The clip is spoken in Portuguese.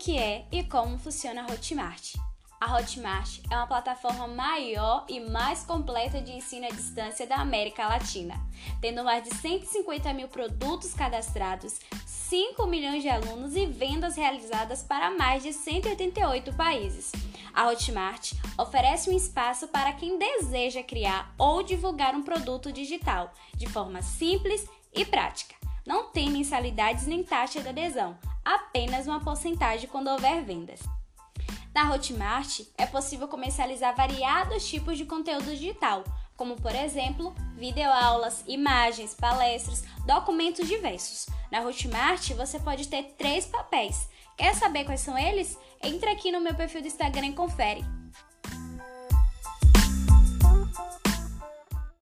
que é e como funciona a Hotmart. A Hotmart é uma plataforma maior e mais completa de ensino à distância da América Latina, tendo mais de 150 mil produtos cadastrados, 5 milhões de alunos e vendas realizadas para mais de 188 países. A Hotmart oferece um espaço para quem deseja criar ou divulgar um produto digital de forma simples e prática. Não tem mensalidades nem taxa de adesão, apenas uma porcentagem quando houver vendas. Na Hotmart é possível comercializar variados tipos de conteúdo digital, como por exemplo, videoaulas, imagens, palestras, documentos diversos. Na Hotmart você pode ter três papéis. Quer saber quais são eles? Entra aqui no meu perfil do Instagram e confere.